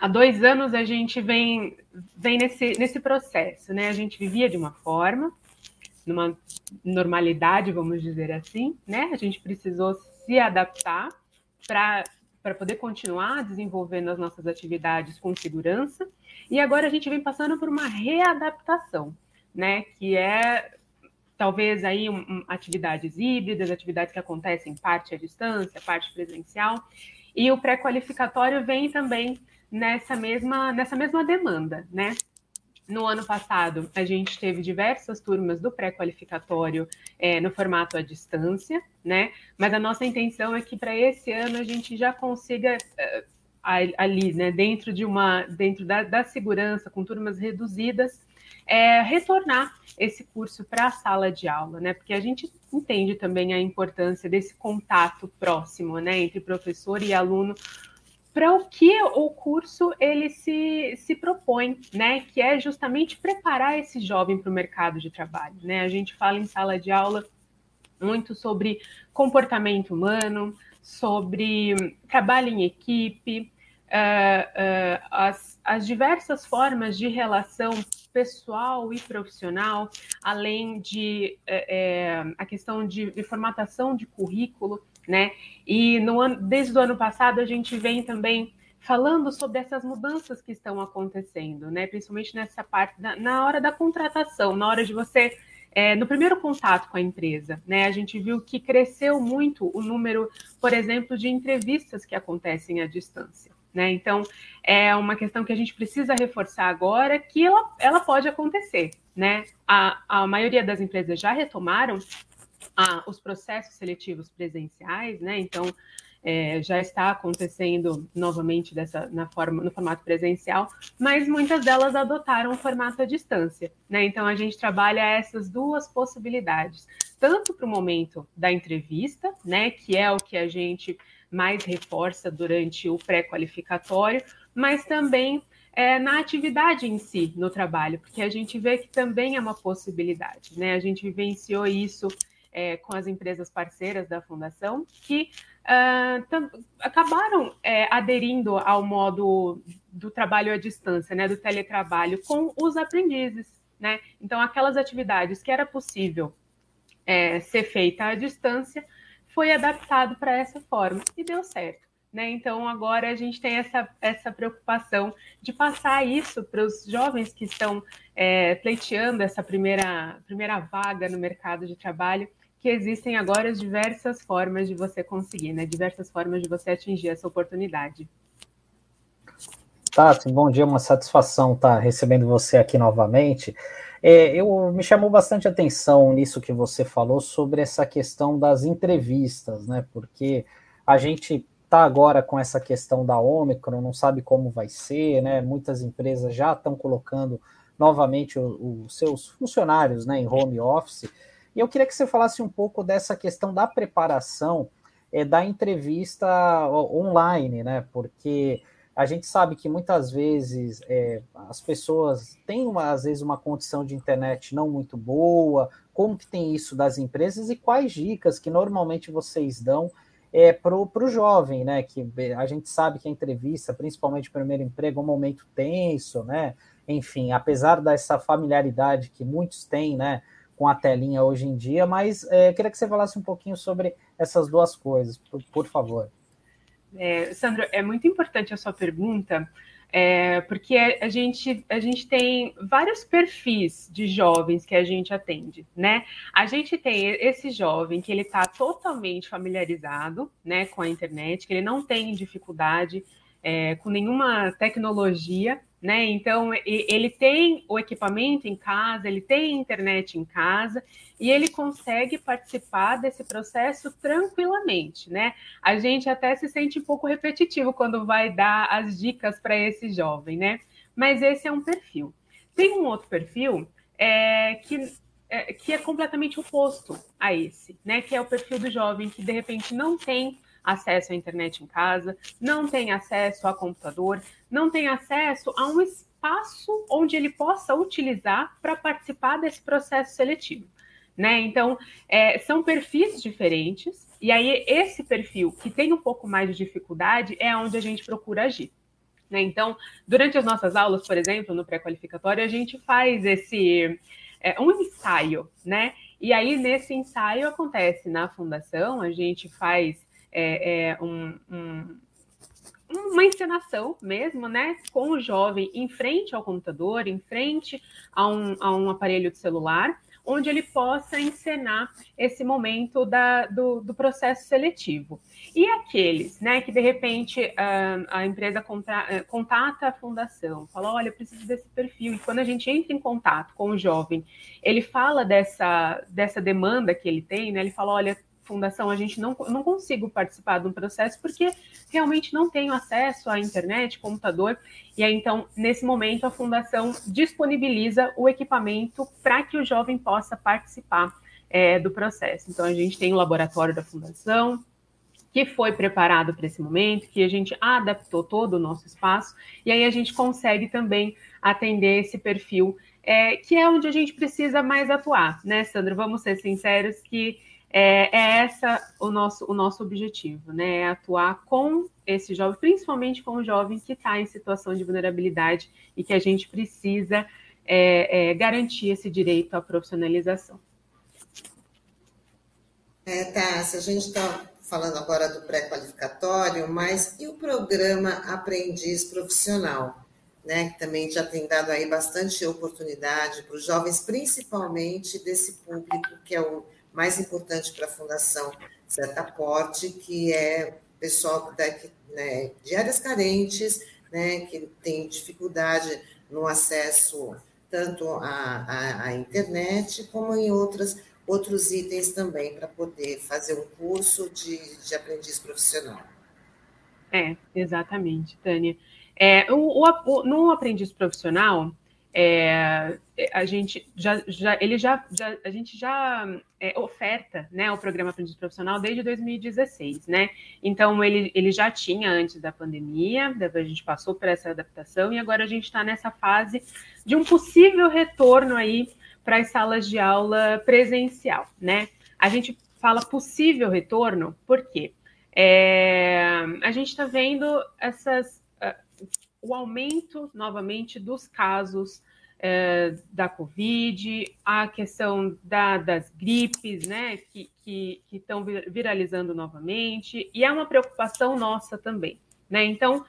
há dois anos a gente vem, vem nesse, nesse processo, né? A gente vivia de uma forma, numa normalidade, vamos dizer assim, né? A gente precisou se adaptar para poder continuar desenvolvendo as nossas atividades com segurança. E agora a gente vem passando por uma readaptação, né? Que é talvez aí um, um, atividades híbridas, atividades que acontecem parte à distância, parte presencial. E o pré-qualificatório vem também nessa mesma, nessa mesma demanda, né? No ano passado, a gente teve diversas turmas do pré-qualificatório é, no formato à distância, né? Mas a nossa intenção é que para esse ano a gente já consiga é, ali, né, dentro de uma, dentro da, da segurança, com turmas reduzidas, é, retornar esse curso para a sala de aula, né? Porque a gente entende também a importância desse contato próximo, né, entre professor e aluno para o que o curso ele se, se propõe, né? Que é justamente preparar esse jovem para o mercado de trabalho. Né? A gente fala em sala de aula muito sobre comportamento humano, sobre trabalho em equipe, uh, uh, as, as diversas formas de relação pessoal e profissional, além de uh, a questão de, de formatação de currículo né? E no ano, desde o ano passado a gente vem também falando sobre essas mudanças que estão acontecendo, né? Principalmente nessa parte da, na hora da contratação, na hora de você é, no primeiro contato com a empresa, né, a gente viu que cresceu muito o número, por exemplo, de entrevistas que acontecem à distância. Né? Então, é uma questão que a gente precisa reforçar agora, que ela, ela pode acontecer. Né? A, a maioria das empresas já retomaram os processos seletivos presenciais, né? Então, é, já está acontecendo novamente dessa, na forma, no formato presencial, mas muitas delas adotaram o formato à distância. Né? Então, a gente trabalha essas duas possibilidades, tanto para o momento da entrevista, né, que é o que a gente mais reforça durante o pré-qualificatório, mas também é, na atividade em si, no trabalho, porque a gente vê que também é uma possibilidade. Né? A gente vivenciou isso é, com as empresas parceiras da fundação que uh, acabaram é, aderindo ao modo do trabalho à distância, né, do teletrabalho, com os aprendizes. Né? Então, aquelas atividades que era possível é, ser feita à distância foi adaptado para essa forma e deu certo. Né? Então, agora a gente tem essa, essa preocupação de passar isso para os jovens que estão é, pleiteando essa primeira, primeira vaga no mercado de trabalho, que existem agora diversas formas de você conseguir, né? Diversas formas de você atingir essa oportunidade. Tá, sim, bom dia, uma satisfação estar recebendo você aqui novamente. É, eu me chamou bastante atenção nisso que você falou sobre essa questão das entrevistas, né? Porque a gente está agora com essa questão da Omicron, não sabe como vai ser, né? Muitas empresas já estão colocando novamente os seus funcionários né, em home office. E eu queria que você falasse um pouco dessa questão da preparação é, da entrevista online, né? Porque a gente sabe que muitas vezes é, as pessoas têm, uma, às vezes, uma condição de internet não muito boa. Como que tem isso das empresas e quais dicas que normalmente vocês dão é, para o jovem, né? Que a gente sabe que a entrevista, principalmente o primeiro emprego, é um momento tenso, né? Enfim, apesar dessa familiaridade que muitos têm, né? Com a telinha hoje em dia, mas é, queria que você falasse um pouquinho sobre essas duas coisas, por, por favor. É, Sandro, é muito importante a sua pergunta, é, porque a gente, a gente tem vários perfis de jovens que a gente atende, né? A gente tem esse jovem que ele está totalmente familiarizado né, com a internet, que ele não tem dificuldade é, com nenhuma tecnologia, né? Então ele tem o equipamento em casa, ele tem internet em casa e ele consegue participar desse processo tranquilamente, né? A gente até se sente um pouco repetitivo quando vai dar as dicas para esse jovem, né? Mas esse é um perfil. Tem um outro perfil é, que é, que é completamente oposto a esse, né? Que é o perfil do jovem que de repente não tem acesso à internet em casa, não tem acesso a computador, não tem acesso a um espaço onde ele possa utilizar para participar desse processo seletivo. Né? Então, é, são perfis diferentes, e aí esse perfil que tem um pouco mais de dificuldade é onde a gente procura agir. Né? Então, durante as nossas aulas, por exemplo, no pré-qualificatório, a gente faz esse é, um ensaio, né? E aí, nesse ensaio acontece na fundação, a gente faz é, é um, um, uma encenação mesmo, né? Com o jovem em frente ao computador, em frente a um, a um aparelho de celular, onde ele possa encenar esse momento da, do, do, processo seletivo. E aqueles né, que, de repente, a, a empresa contra, eh, contata a fundação, fala, olha, eu preciso desse perfil, e quando a gente entra em contato com o jovem, ele fala dessa, dessa demanda que ele tem, né, ele fala, olha, fundação, a gente não, não consigo participar de um processo porque realmente não tenho acesso à internet, computador. E aí, então, nesse momento, a fundação disponibiliza o equipamento para que o jovem possa participar é, do processo. Então, a gente tem o laboratório da fundação, que foi preparado para esse momento, que a gente adaptou todo o nosso espaço, e aí a gente consegue também atender esse perfil, é, que é onde a gente precisa mais atuar, né, Sandro? Vamos ser sinceros que é, é essa o nosso, o nosso objetivo, né? É atuar com esse jovem, principalmente com o jovem que está em situação de vulnerabilidade e que a gente precisa é, é, garantir esse direito à profissionalização. É, se a gente está falando agora do pré-qualificatório, mas e o programa Aprendiz Profissional, né, que também já tem dado aí bastante oportunidade para os jovens, principalmente desse público que é o mais importante para a Fundação Setaporte, que é pessoal que, né, de áreas carentes, né, que tem dificuldade no acesso tanto à internet como em outras, outros itens também para poder fazer um curso de, de aprendiz profissional. É, exatamente, Tânia. É, o, o, no aprendiz profissional, é, a gente já, já ele já, já, a gente já é, oferta né, o programa Aprendiz Profissional desde 2016, né? Então ele, ele já tinha antes da pandemia, a gente passou por essa adaptação e agora a gente está nessa fase de um possível retorno aí para as salas de aula presencial, né? A gente fala possível retorno, por quê? É, a gente está vendo essas o aumento novamente dos casos é, da Covid, a questão da, das gripes, né, que estão viralizando novamente, e é uma preocupação nossa também, né? Então,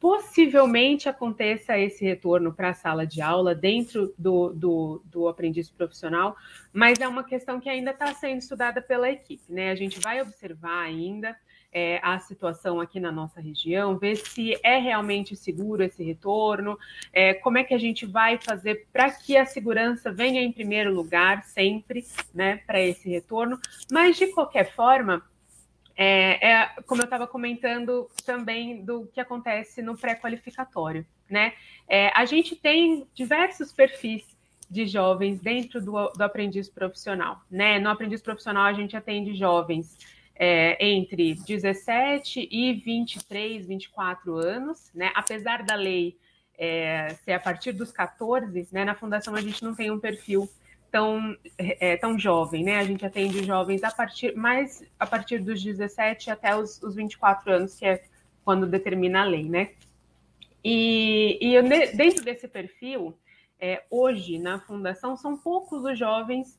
possivelmente aconteça esse retorno para a sala de aula dentro do, do, do aprendiz profissional, mas é uma questão que ainda está sendo estudada pela equipe, né? A gente vai observar ainda é, a situação aqui na nossa região, ver se é realmente seguro esse retorno, é, como é que a gente vai fazer para que a segurança venha em primeiro lugar sempre, né, para esse retorno. Mas de qualquer forma, é, é, como eu estava comentando também do que acontece no pré-qualificatório, né? É, a gente tem diversos perfis de jovens dentro do, do aprendiz profissional. Né? No aprendiz profissional, a gente atende jovens é, entre 17 e 23, 24 anos, né? apesar da lei é, ser a partir dos 14, né? na Fundação a gente não tem um perfil tão, é, tão jovem, né? A gente atende jovens a partir mais a partir dos 17 até os, os 24 anos, que é quando determina a lei, né? E, e dentro desse perfil, é, hoje na fundação são poucos os jovens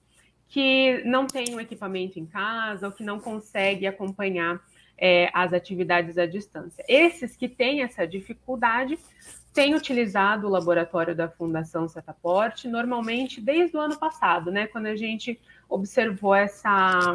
que não têm um equipamento em casa ou que não conseguem acompanhar é, as atividades à distância. Esses que têm essa dificuldade têm utilizado o laboratório da Fundação Setaporte, normalmente desde o ano passado, né, quando a gente observou essa,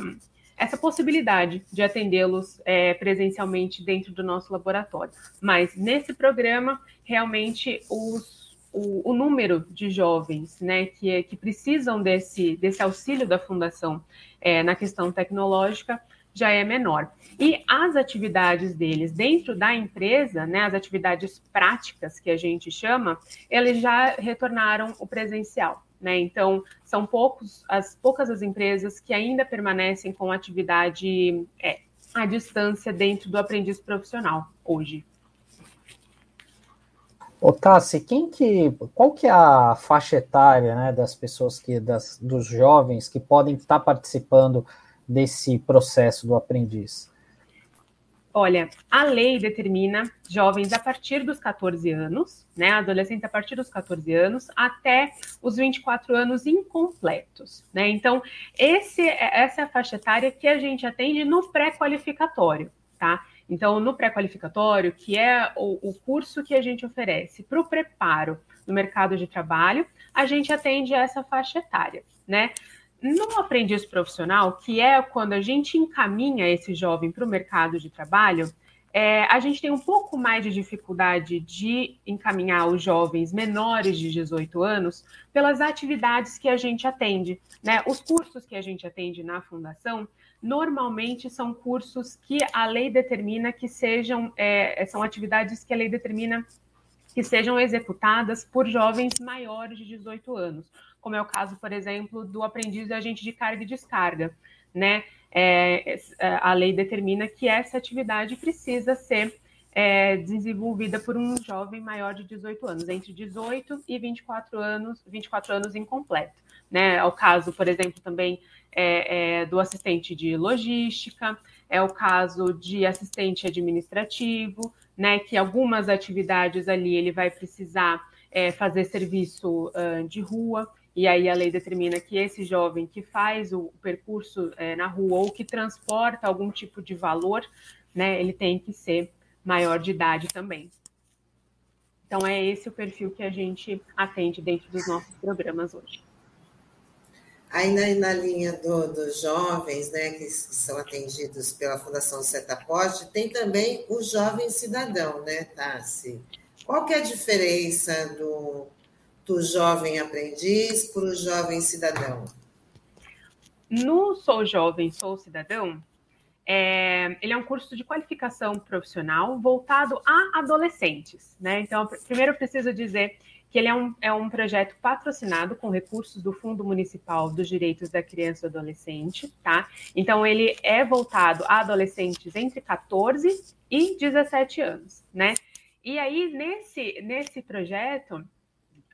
essa possibilidade de atendê-los é, presencialmente dentro do nosso laboratório. Mas nesse programa, realmente, os, o, o, número de jovens né, que, que precisam desse, desse auxílio da Fundação é, na questão tecnológica já é menor. E as atividades deles dentro da empresa, né, as atividades práticas que a gente chama, eles já retornaram o presencial. Né? Então, são poucos, as poucas as empresas que ainda permanecem com atividade é, à distância dentro do aprendiz profissional hoje. Ô, Tassi, quem que, qual que é a faixa etária né, das pessoas que, das, dos jovens que podem estar participando desse processo do aprendiz? Olha, a lei determina jovens a partir dos 14 anos, né, adolescentes a partir dos 14 anos até os 24 anos incompletos, né? Então, esse, essa é a faixa etária que a gente atende no pré-qualificatório, tá? Então, no pré-qualificatório, que é o, o curso que a gente oferece para o preparo no mercado de trabalho, a gente atende essa faixa etária, né? No aprendiz profissional, que é quando a gente encaminha esse jovem para o mercado de trabalho, é, a gente tem um pouco mais de dificuldade de encaminhar os jovens menores de 18 anos pelas atividades que a gente atende. Né? Os cursos que a gente atende na fundação normalmente são cursos que a lei determina que sejam, é, são atividades que a lei determina que sejam executadas por jovens maiores de 18 anos como é o caso, por exemplo, do aprendiz de agente de carga e descarga, né? É, é, a lei determina que essa atividade precisa ser é, desenvolvida por um jovem maior de 18 anos, entre 18 e 24 anos, 24 anos incompleto. Né? É o caso, por exemplo, também é, é, do assistente de logística, é o caso de assistente administrativo, né? Que algumas atividades ali ele vai precisar é, fazer serviço uh, de rua e aí a lei determina que esse jovem que faz o percurso é, na rua ou que transporta algum tipo de valor, né, ele tem que ser maior de idade também. Então é esse o perfil que a gente atende dentro dos nossos programas hoje. Aí na, na linha do, dos jovens, né, que são atendidos pela Fundação Setaporte, tem também o jovem cidadão, né, Tassi? Qual que é a diferença do do jovem aprendiz para o jovem cidadão? No Sou Jovem, Sou Cidadão, é, ele é um curso de qualificação profissional voltado a adolescentes. Né? Então, primeiro eu preciso dizer que ele é um, é um projeto patrocinado com recursos do Fundo Municipal dos Direitos da Criança e do Adolescente, tá? Então, ele é voltado a adolescentes entre 14 e 17 anos, né? E aí, nesse, nesse projeto,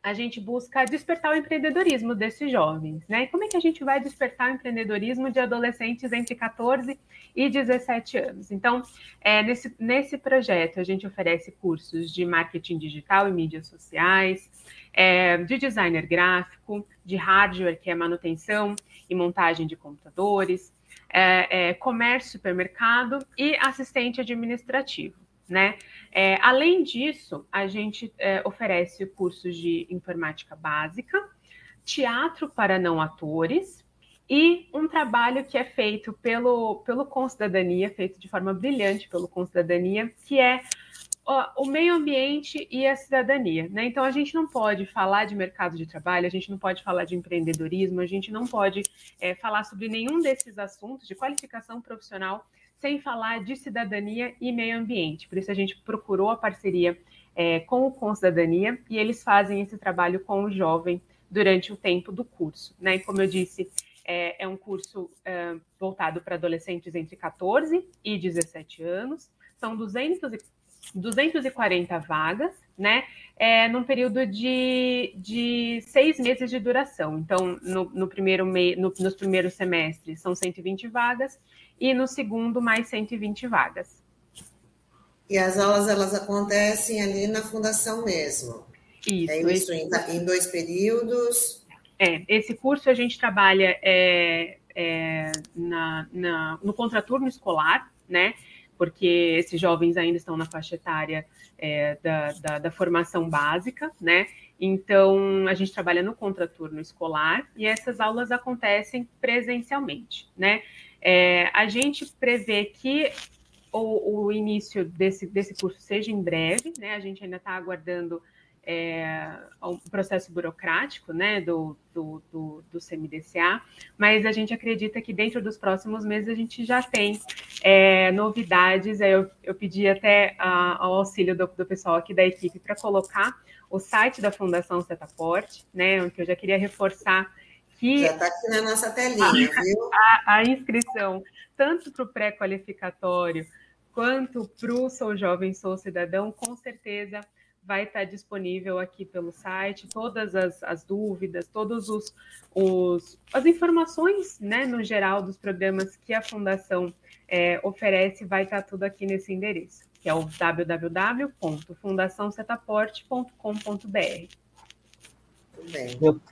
a gente busca despertar o empreendedorismo desses jovens, né? Como é que a gente vai despertar o empreendedorismo de adolescentes entre 14 e 17 anos? Então, é, nesse, nesse projeto, a gente oferece cursos de marketing digital e mídias sociais, é, de designer gráfico, de hardware, que é manutenção e montagem de computadores, é, é comércio, supermercado e assistente administrativo né? É, além disso, a gente é, oferece cursos de informática básica, teatro para não atores e um trabalho que é feito pelo, pelo Concidadania, feito de forma brilhante pelo Concidadania, que é o meio ambiente e a cidadania. Né? Então, a gente não pode falar de mercado de trabalho, a gente não pode falar de empreendedorismo, a gente não pode é, falar sobre nenhum desses assuntos de qualificação profissional sem falar de cidadania e meio ambiente. Por isso a gente procurou a parceria é, com o Com Cidadania e eles fazem esse trabalho com o jovem durante o tempo do curso. Né? E como eu disse, é, é um curso é, voltado para adolescentes entre 14 e 17 anos. São 200 e, 240 vagas, né? É, num período de, de seis meses de duração. Então, no, no primeiro me, no, nos primeiros semestres são 120 vagas e no segundo mais 120 vagas. E as aulas elas acontecem ali na fundação mesmo. Isso. É isso em, em dois períodos. É, esse curso a gente trabalha é, é, na, na, no contraturno escolar, né? Porque esses jovens ainda estão na faixa etária é, da, da, da, formação básica, né? Então, a gente trabalha no contraturno escolar e essas aulas acontecem presencialmente, né? É, a gente prevê que o, o, início desse, desse curso seja em breve, né? A gente ainda está aguardando é, o processo burocrático, né, do, do, do, do, CMDCA, mas a gente acredita que dentro dos próximos meses a gente já tem é, novidades. Eu, eu pedi até a, ao auxílio do, do pessoal aqui da equipe para colocar o site da Fundação Setaporte, né, que eu já queria reforçar que já está aqui na nossa telinha, a, viu? A, a inscrição tanto para o pré-qualificatório quanto para o Sou Jovem, Sou Cidadão, com certeza vai estar disponível aqui pelo site, todas as, as dúvidas, todos os, os, as informações, né, no geral, dos programas que a Fundação é, oferece, vai estar tudo aqui nesse endereço, que é o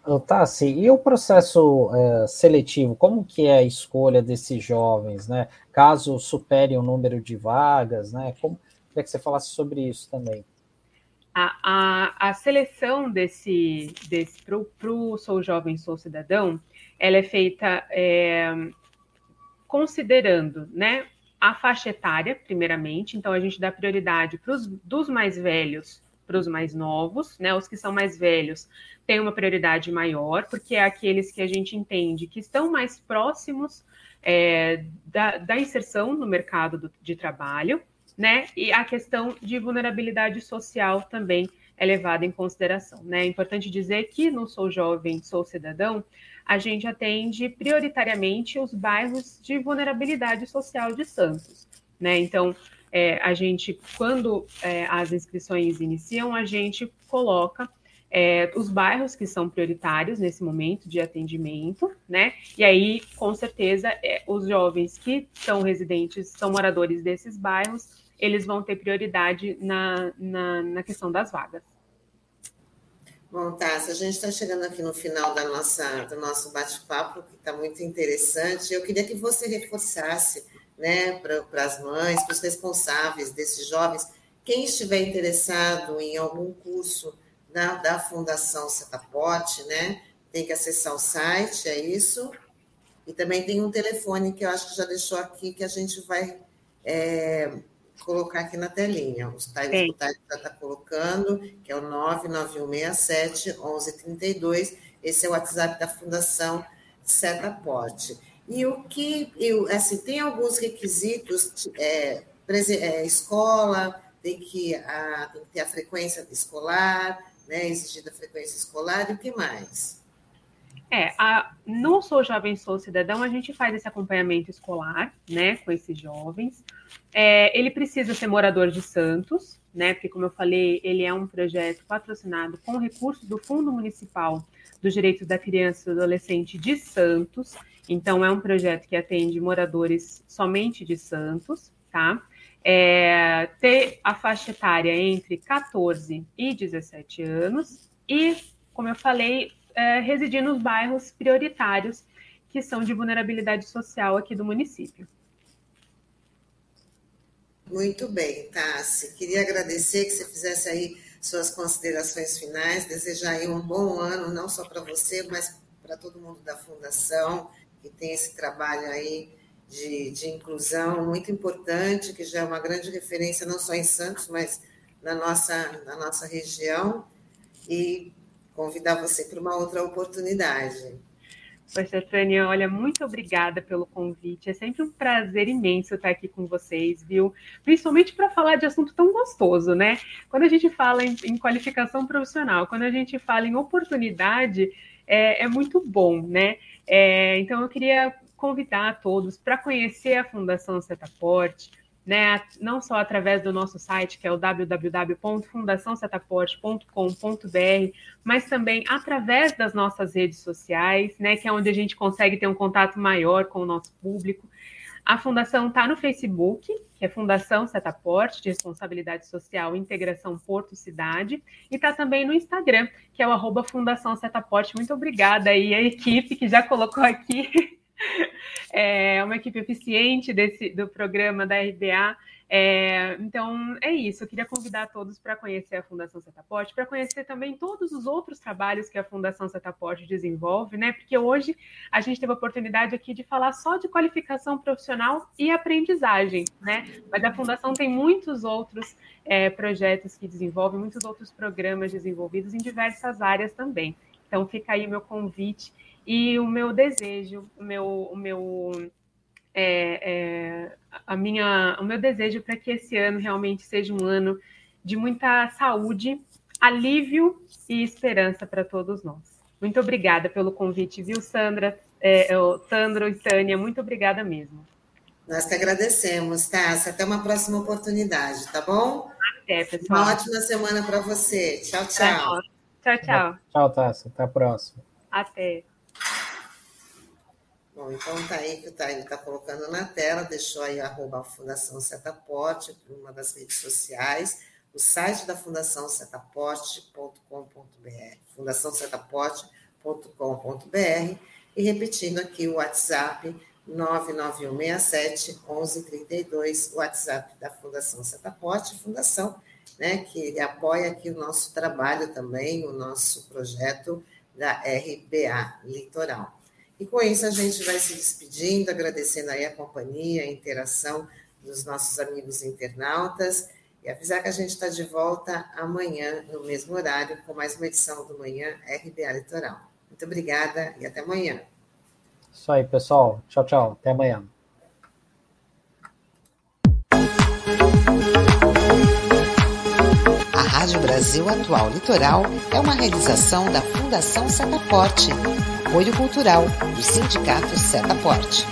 eu, tá assim, e o processo é, seletivo, como que é a escolha desses jovens, né? Caso supere o número de vagas, né? Como queria que você falasse sobre isso também. A, a, a seleção desse, desse para o Sou Jovem, Sou Cidadão, ela é feita é, considerando, né? A faixa etária, primeiramente, então a gente dá prioridade para os dos mais velhos para os mais novos, né? Os que são mais velhos têm uma prioridade maior, porque é aqueles que a gente entende que estão mais próximos é, da, da, inserção no mercado do, de trabalho, né? E a questão de vulnerabilidade social também é levada em consideração, né? É importante dizer que no Sou Jovem, Sou Cidadão, a gente atende prioritariamente os bairros de vulnerabilidade social de Santos, né? Então, é, a gente, quando é, as inscrições iniciam, a gente coloca é, os bairros que são prioritários nesse momento de atendimento, né? E aí, com certeza, é, os jovens que são residentes, são moradores desses bairros, eles vão ter prioridade na, na, na questão das vagas. Bom, Tássia, a gente está chegando aqui no final da nossa, do nosso bate-papo, que está muito interessante. Eu queria que você reforçasse né, para as mães, para os responsáveis desses jovens, quem estiver interessado em algum curso da, da Fundação Setapote, né, tem que acessar o site, é isso. E também tem um telefone que eu acho que já deixou aqui, que a gente vai é, colocar aqui na telinha. O Thaís já está colocando, que é o 99167 1132. Esse é o WhatsApp da Fundação Setaporte. E o que, assim, tem alguns requisitos, é, é, escola, tem que, a, tem que ter a frequência escolar, né, exigida frequência escolar, e o que mais? É, a, no Sou Jovem Sou Cidadão, a gente faz esse acompanhamento escolar, né, com esses jovens. É, ele precisa ser morador de Santos, né, porque, como eu falei, ele é um projeto patrocinado com recursos do Fundo Municipal dos Direitos da Criança e do Adolescente de Santos. Então, é um projeto que atende moradores somente de Santos, tá? É, ter a faixa etária entre 14 e 17 anos e, como eu falei, é, residir nos bairros prioritários que são de vulnerabilidade social aqui do município. Muito bem, Tassi. Queria agradecer que você fizesse aí suas considerações finais, desejar aí um bom ano, não só para você, mas para todo mundo da Fundação, que tem esse trabalho aí de, de inclusão muito importante, que já é uma grande referência não só em Santos, mas na nossa, na nossa região, e convidar você para uma outra oportunidade. Poxa, Tânia, olha, muito obrigada pelo convite. É sempre um prazer imenso estar aqui com vocês, viu? Principalmente para falar de assunto tão gostoso, né? Quando a gente fala em, em qualificação profissional, quando a gente fala em oportunidade, é, é muito bom, né? É, então, eu queria convidar todos para conhecer a Fundação Setaporte, né, não só através do nosso site, que é o www.fundaçãosetaporte.com.br, mas também através das nossas redes sociais, né, que é onde a gente consegue ter um contato maior com o nosso público. A fundação está no Facebook, que é Fundação Setaporte, de Responsabilidade Social Integração Porto Cidade, e está também no Instagram, que é o arroba Fundação Setaporte. Muito obrigada aí à equipe que já colocou aqui é uma equipe eficiente desse, do programa da RBA. É, então, é isso. Eu queria convidar todos para conhecer a Fundação Setaporte, para conhecer também todos os outros trabalhos que a Fundação Setaporte desenvolve, né? Porque hoje a gente teve a oportunidade aqui de falar só de qualificação profissional e aprendizagem, né? Mas a Fundação tem muitos outros é, projetos que desenvolve, muitos outros programas desenvolvidos em diversas áreas também. Então, fica aí meu convite e o meu desejo, o meu, o meu, é, é, a minha, o meu desejo para que esse ano realmente seja um ano de muita saúde, alívio e esperança para todos nós. Muito obrigada pelo convite, viu, Sandra, é, Sandro e Tânia, muito obrigada mesmo. Nós que agradecemos, Tássia. Até uma próxima oportunidade, tá bom? Até, pessoal. Uma ótima semana para você. Tchau, tchau. Tchau, tchau. Tchau, Tássia. Até a próxima. Até. Bom, então tá aí que tá, ele está colocando na tela, deixou aí arroba Fundação Setaporte, uma das redes sociais, o site da Fundação Setaporte.com.br, fundaçãosetaporte.com.br, e repetindo aqui o WhatsApp 99167 1132, o WhatsApp da Fundação Setaporte, fundação né, que apoia aqui o nosso trabalho também, o nosso projeto da RBA Litoral. E com isso a gente vai se despedindo, agradecendo aí a companhia, a interação dos nossos amigos internautas e avisar que a gente está de volta amanhã, no mesmo horário, com mais uma edição do Manhã RBA Litoral. Muito obrigada e até amanhã. Isso aí, pessoal. Tchau, tchau. Até amanhã. A Rádio Brasil Atual Litoral é uma realização da Fundação Setaporte apoio cultural do Sindicato Setaporte.